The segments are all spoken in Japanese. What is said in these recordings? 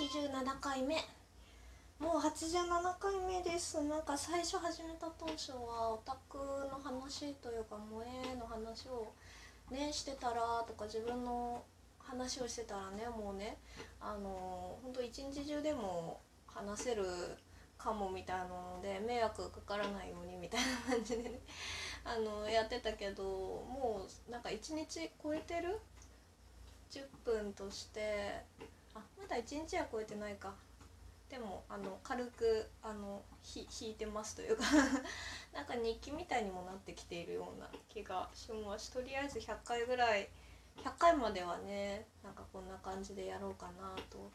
87回目。もう87回目です。なんか最初始めた当初はオタクの話というか萌えの話をねしてたらとか自分の話をしてたらねもうねあのほんと一日中でも話せるかもみたいなので迷惑かからないようにみたいな感じでね あのやってたけどもうなんか1日超えてる？10分としてあまだ1日は超えてないか。でもあの軽くあのひ引いてますというか。なんか日記みたいにもなってきているような気がします。とりあえず100回ぐらい100回まではねなんかこんな感じでやろうかなと。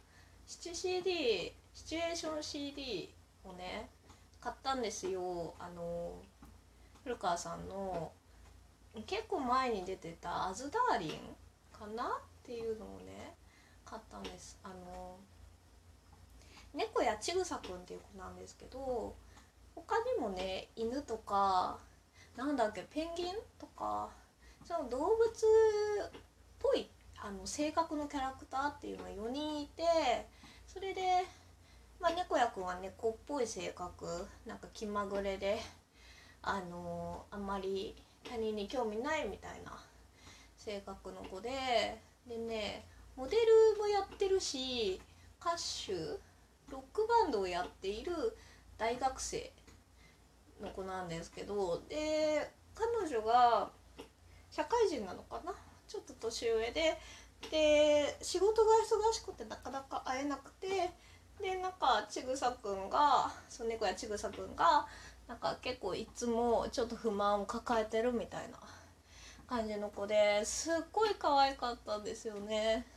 7CD シチュエーション CD をね買ったんですよ。あの古川さんの。結構前に出てた「アズダーリン」かなっていうのをね買ったんです。あの猫やちぐさくんっていう子なんですけど他にもね犬とかなんだっけペンギンとかその動物っぽいあの性格のキャラクターっていうのが4人いてそれで、まあ、猫やくんは猫っぽい性格なんか気まぐれであのあんまり他人に興味ないみたいな性格の子ででねモデルもやってるし歌手ロックバンドをやっている大学生の子なんですけどで彼女が社会人なのかな？ちょっと年上で。で仕事が忙しくてなかなか会えなくて。でなんかちぐさくんがその猫やちぐさくんがなんか結構いつもちょっと不満を抱えてるみたいな感じの子ですっごい可愛かったんですよね。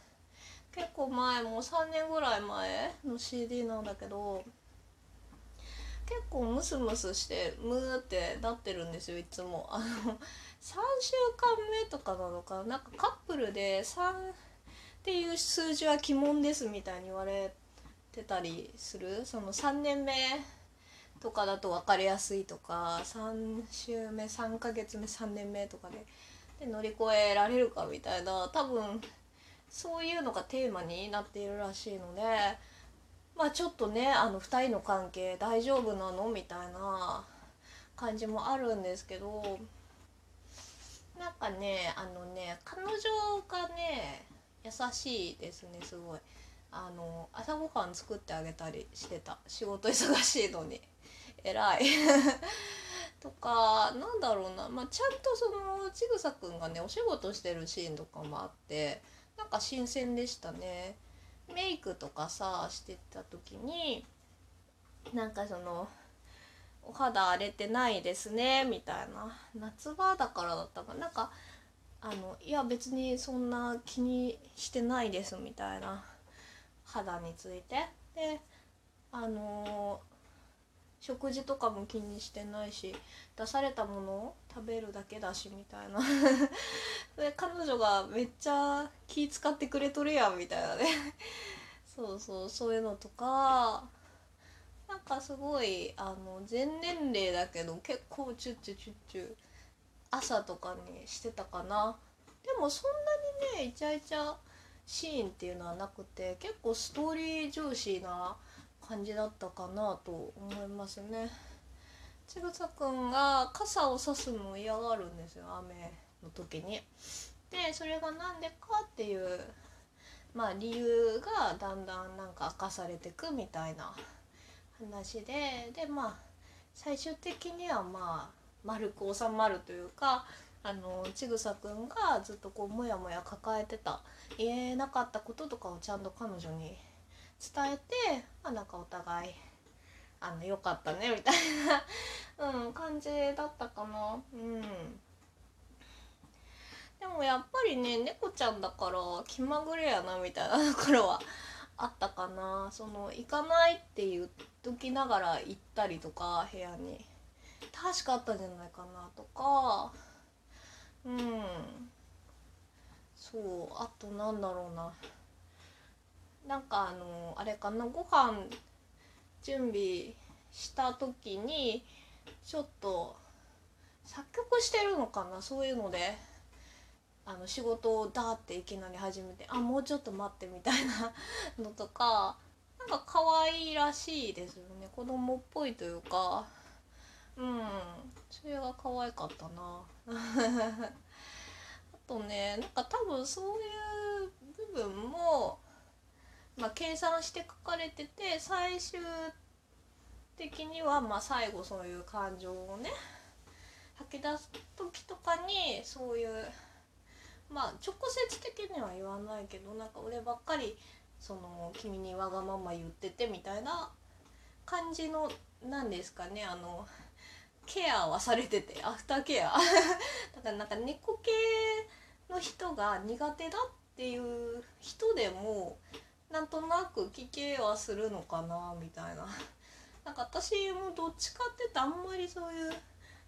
結構前もう3年ぐらい前の CD なんだけど結構ムスムスしてムーってなってるんですよいつも。あの3週間目とかなのかな？んかカップルで3っていう数字は鬼門ですみたいに言われてたりする？その3年目とかだと分かりやすいとか3週目3ヶ月目3年目とかでで乗り越えられるかみたいな。多分そういうのがテーマになっているらしいのでまあちょっとねあの2人の関係大丈夫なの？みたいな感じもあるんですけどなんかねあのね彼女がね優しいですねすごい。あの朝ごはん作ってあげたりしてた。仕事忙しいのに。偉い。とかなんだろうな、まあ、ちゃんとそのちぐさくんがねお仕事してるシーンとかもあってなんか新鮮でしたね。メイクとかさしてた時になんかその「お肌荒れてないですね」みたいな。夏場だからだったかな。んかあのいや別にそんな気にしてないですみたいな。肌について。であの食事とかも気にしてないし出されたものを食べるだけだしみたいな。で彼女がめっちゃ気使ってくれとるやんみたいなね。そうそうそういうのとかなんかすごいあの全年齢だけど結構チュッチュチュッチュ朝とかにしてたかな。でもそんなにねイチャイチャシーンっていうのはなくて結構ストーリー重視な感じだったかなと思いますね。ちぐさくんが傘を差すのを嫌がるんですよ雨の時に。でそれが何でかっていうまあ理由がだんだんなんか明かされてくみたいな話ででまあ最終的にはまあ丸く収まるというかあのちぐさくんがずっとこうモヤモヤ抱えてた言えなかったこととかをちゃんと彼女に伝えて、あ、なんかお互いあのよかったねみたいな、うん、感じだったかな。うん。でもやっぱりね猫ちゃんだから気まぐれやなみたいなところはあったかな。その行かないって言っときながら行ったりとか部屋に。確かあったんじゃないかなとか。うん。そうあとなんだろうな。なんかあのあれかなご飯準備した時にちょっと作曲してるのかなそういうのであの仕事をダーっていきなり始めてあもうちょっと待ってみたいな のとかなんか可愛いらしいですよね。子供っぽいというかうんそれが可愛かったな。あとねなんか多分そういう部分もまあ計算して書かれてて最終的にはまあ最後そういう感情をね吐き出す時とかにそういうまあ直接的には言わないけどなんか俺ばっかりその君にわがまま言っててみたいな感じのなんですかねあのケアはされててアフターケア。だからなんか猫系の人が苦手だっていう人でもなんとなく聞けはするのかなみたいな。なんか私もどっちかって言ってあんまりそういう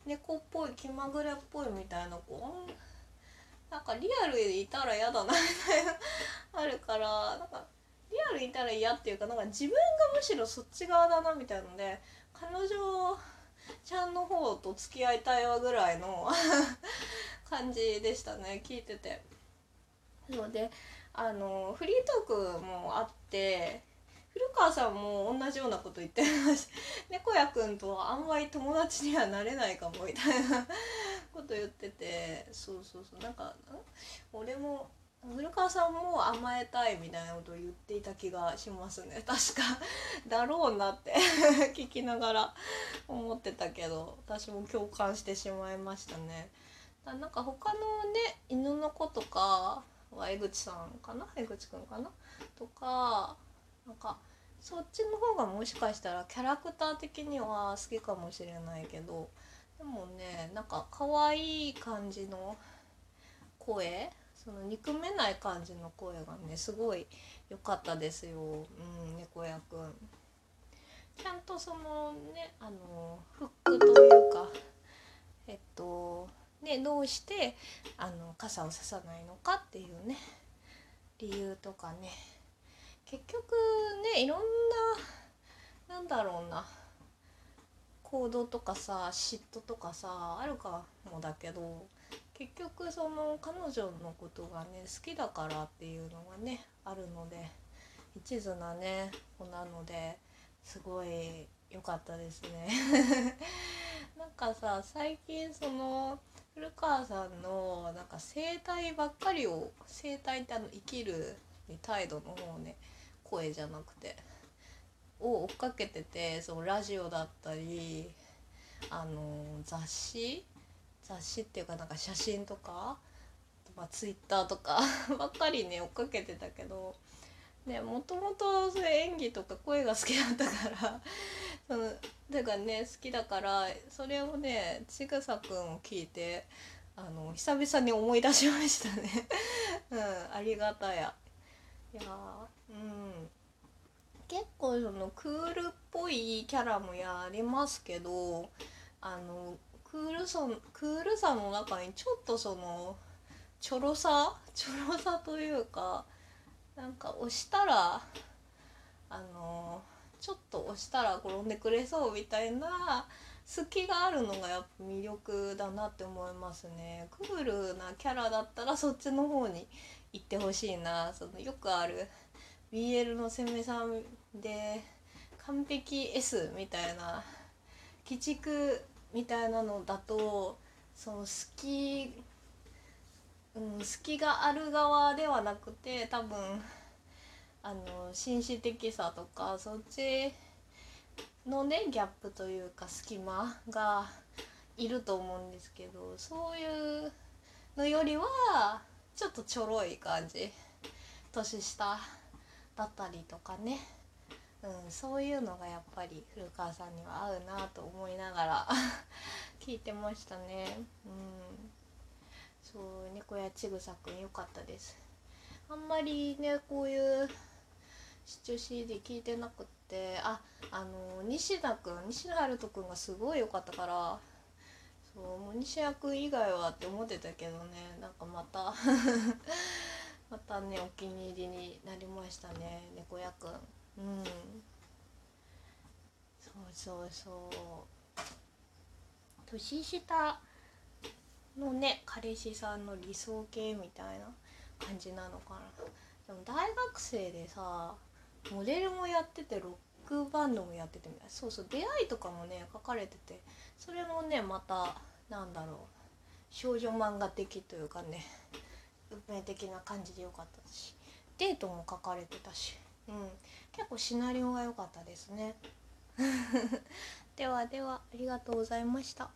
猫っぽい気まぐれっぽいみたいなこうなんかリアルでいたら嫌だなみたいな。あるからなんかリアルいたら嫌っていうかなんか自分がむしろそっち側だなみたいので彼女ちゃんの方と付き合いたいわぐらいの 感じでしたね聞いてて。のであのフリートークもあって古川さんも同じようなこと言ってました 猫屋くんとはあんまり友達にはなれないかもみたいなこと言ってて。そうそうそう。なんか俺も古川さんも甘えたいみたいなことを言っていた気がしますね。確かだろうなって。聞きながら思ってたけど私も共感してしまいましたね。なんか他のね犬の子とかは江口さんかな？江口くんかな？とかなんかそっちの方がもしかしたらキャラクター的には好きかもしれないけどでもねなんか可愛い感じの声その憎めない感じの声がねすごい良かったですよ、うん、猫屋くん。ちゃんとそのねあのフックというかとねどうしてあの傘をささないのかっていうね理由とかね。結局ねいろんななんだろうな行動とかさ嫉妬とかさあるかもだけど結局その彼女のことがね好きだからっていうのがねあるので一途なね子なのですごい良かったですね。なんかさ最近その古川さんのなんか生態ばっかりを生態ってあの生きる態度の方ね声じゃなくてを追っかけててそのラジオだったりあの雑誌雑誌っていうかなんか写真とか、まあ、ツイッターとか ばっかりね追っかけてたけどねもともと演技とか声が好きだったからそのだかね好きだからそれをねちぐさくんを聞いてあの久々に思い出しましたね。うんありがたや。いやうん。結構そのクールっぽいキャラもやりますけどあのクールさクールさの中にちょっとそのちょろさちょろさというかなんか押したらあのちょっと押したら転んでくれそうみたいな隙があるのがやっぱ魅力だなって思いますね。クールなキャラだったらそっちの方に行ってほしいな。そのよくある BL の攻めさんで完璧 S みたいな鬼畜みたいなのだとその好き、うん、好きがある側ではなくて多分あの紳士的さとかそっちのねギャップというか隙間がいると思うんですけどそういうのよりはちょっとちょろい感じ年下だったりとかね、うん、そういうのがやっぱり古川さんには合うなと思いながら 聞いてましたね。うん、そう猫やちぐさくん良かったです。あんまりねこういうシチュ CD 聞いてなくってああの西田くん西田遥人くんがすごい良かったからそうもう西矢くん以外はって思ってたけどねなんかまた またねお気に入りになりましたね猫屋くん。うん。そうそうそう。年下のね彼氏さんの理想系みたいな感じなのかな。でも大学生でさモデルもやっててロックバンドもやっててみたいな。そうそう出会いとかもね書かれててそれもねまたなんだろう少女漫画的というかね運命的な感じでよかったしデートも書かれてたし、うん、結構シナリオが良かったですね。ではではありがとうございました。